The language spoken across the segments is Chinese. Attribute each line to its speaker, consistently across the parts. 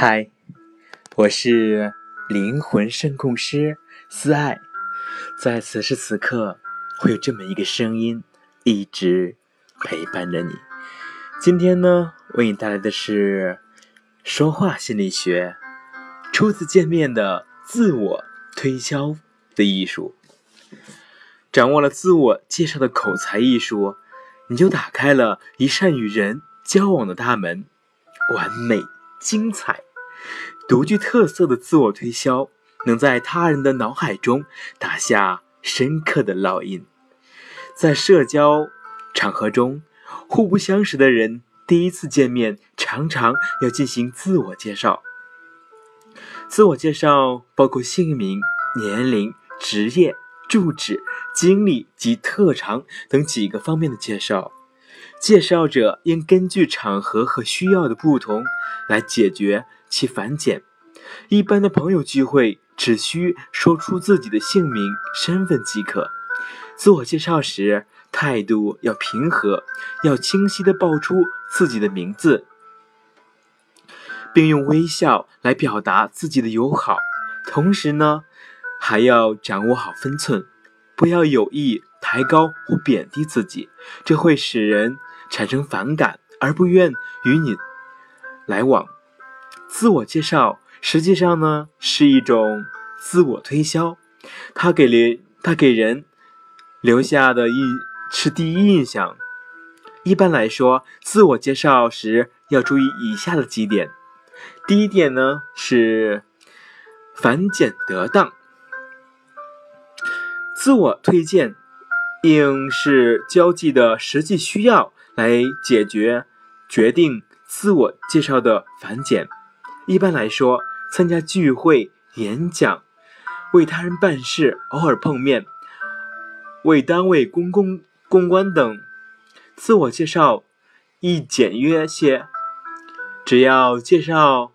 Speaker 1: 嗨，我是灵魂声控师思爱，在此时此刻，会有这么一个声音一直陪伴着你。今天呢，为你带来的是说话心理学，初次见面的自我推销的艺术。掌握了自我介绍的口才艺术，你就打开了一扇与人交往的大门，完美。精彩、独具特色的自我推销，能在他人的脑海中打下深刻的烙印。在社交场合中，互不相识的人第一次见面，常常要进行自我介绍。自我介绍包括姓名、年龄、职业、住址、经历及特长等几个方面的介绍。介绍者应根据场合和需要的不同来解决其繁简。一般的朋友聚会只需说出自己的姓名、身份即可。自我介绍时态度要平和，要清晰地报出自己的名字，并用微笑来表达自己的友好。同时呢，还要掌握好分寸，不要有意抬高或贬低自己，这会使人。产生反感而不愿与你来往，自我介绍实际上呢是一种自我推销，它给人它给人留下的印是第一印象。一般来说，自我介绍时要注意以下的几点：第一点呢是繁简得当，自我推荐应是交际的实际需要。来解决决定自我介绍的繁简。一般来说，参加聚会、演讲、为他人办事、偶尔碰面、为单位公公公关等，自我介绍易简约些，只要介绍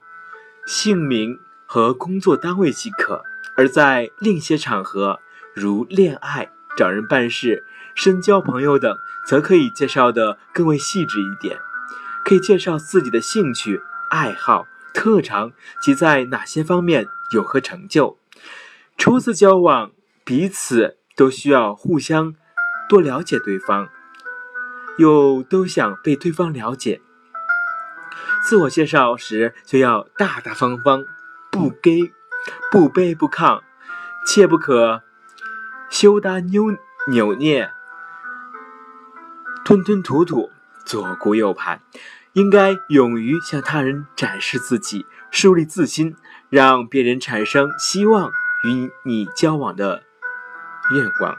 Speaker 1: 姓名和工作单位即可。而在另一些场合，如恋爱、找人办事。深交朋友等，则可以介绍的更为细致一点，可以介绍自己的兴趣、爱好、特长及在哪些方面有何成就。初次交往，彼此都需要互相多了解对方，又都想被对方了解。自我介绍时就要大大方方，不卑不卑不亢，切不可羞答扭扭捏。吞吞吐吐，左顾右盼，应该勇于向他人展示自己，树立自信，让别人产生希望与你交往的愿望。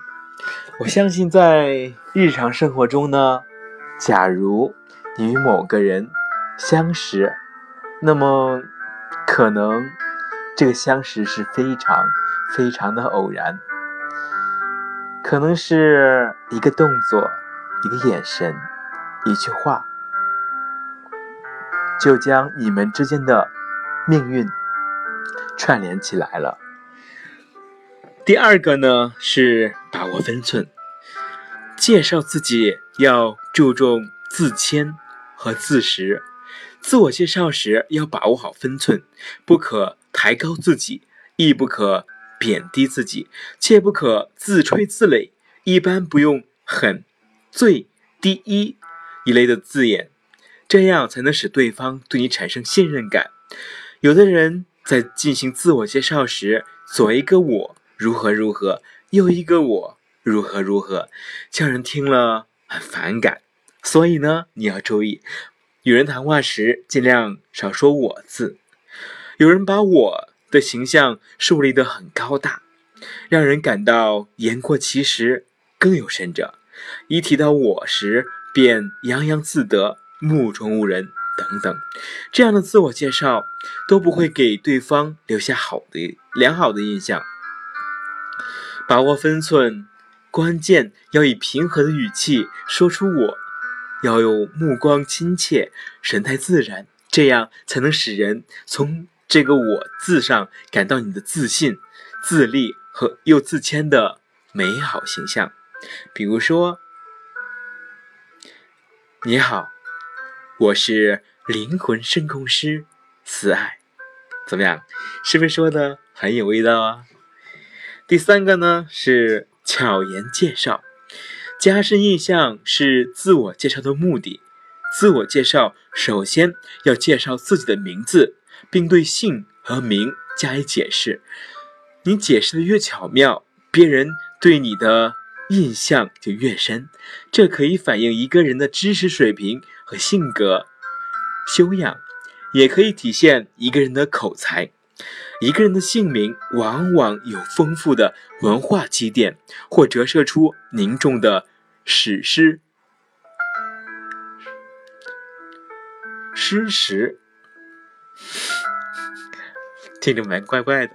Speaker 1: 我相信，在日常生活中呢，假如你与某个人相识，那么可能这个相识是非常非常的偶然，可能是一个动作。一个眼神，一句话，就将你们之间的命运串联起来了。第二个呢是把握分寸，介绍自己要注重自谦和自实。自我介绍时要把握好分寸，不可抬高自己，亦不可贬低自己，切不可自吹自擂。一般不用很。最第一一类的字眼，这样才能使对方对你产生信任感。有的人在进行自我介绍时，左一个我如何如何，右一个我如何如何，叫人听了很反感。所以呢，你要注意，与人谈话时尽量少说我字。有人把我的形象树立得很高大，让人感到言过其实。更有甚者。一提到我时，便洋洋自得、目中无人等等，这样的自我介绍都不会给对方留下好的良好的印象。把握分寸，关键要以平和的语气说出我，要有目光亲切、神态自然，这样才能使人从这个“我”字上感到你的自信、自立和又自谦的美好形象。比如说，你好，我是灵魂声控师慈爱。怎么样？是不是说的很有味道啊？第三个呢是巧言介绍，加深印象是自我介绍的目的。自我介绍首先要介绍自己的名字，并对姓和名加以解释。你解释的越巧妙，别人对你的印象就越深。这可以反映一个人的知识水平和性格修养，也可以体现一个人的口才。一个人的姓名往往有丰富的文化积淀，或折射出凝重的史诗、诗实，听着蛮怪怪的。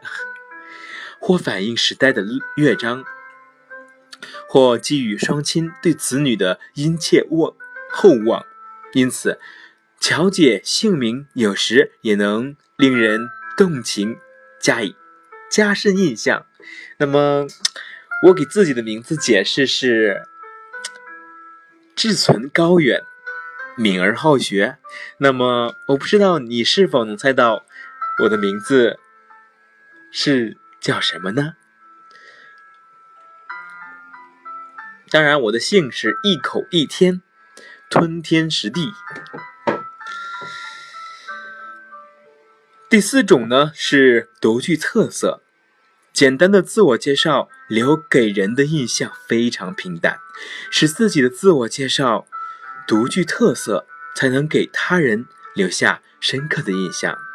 Speaker 1: 或反映时代的乐章，或寄予双亲对子女的殷切望厚望，因此，巧解姓名有时也能令人动情，加以加深印象。那么，我给自己的名字解释是：志存高远，敏而好学。那么，我不知道你是否能猜到我的名字是。叫什么呢？当然，我的姓是一口一天，吞天食地。第四种呢是独具特色，简单的自我介绍留给人的印象非常平淡，使自己的自我介绍独具特色，才能给他人留下深刻的印象。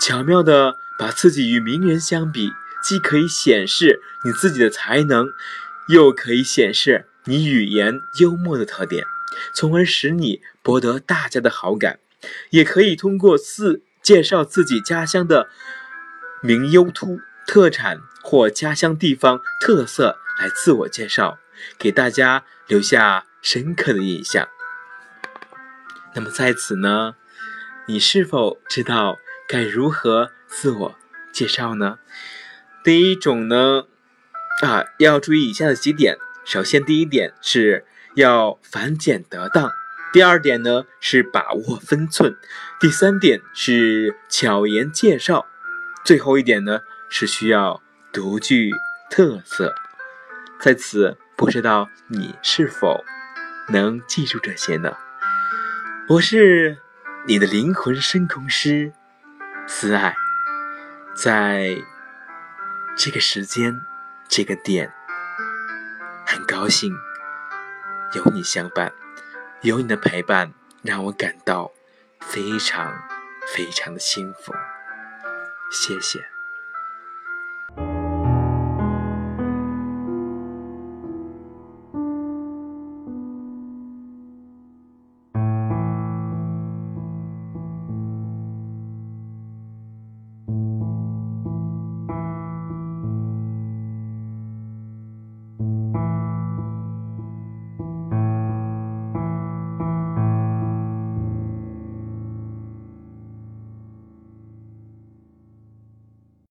Speaker 1: 巧妙的把自己与名人相比。既可以显示你自己的才能，又可以显示你语言幽默的特点，从而使你博得大家的好感。也可以通过四介绍自己家乡的名优突特产或家乡地方特色来自我介绍，给大家留下深刻的印象。那么在此呢，你是否知道该如何自我介绍呢？第一种呢，啊，要注意以下的几点。首先，第一点是要繁简得当；第二点呢是把握分寸；第三点是巧言介绍；最后一点呢是需要独具特色。在此，不知道你是否能记住这些呢？我是你的灵魂深空师，慈爱，在。这个时间，这个点，很高兴有你相伴，有你的陪伴，让我感到非常非常的幸福。谢谢。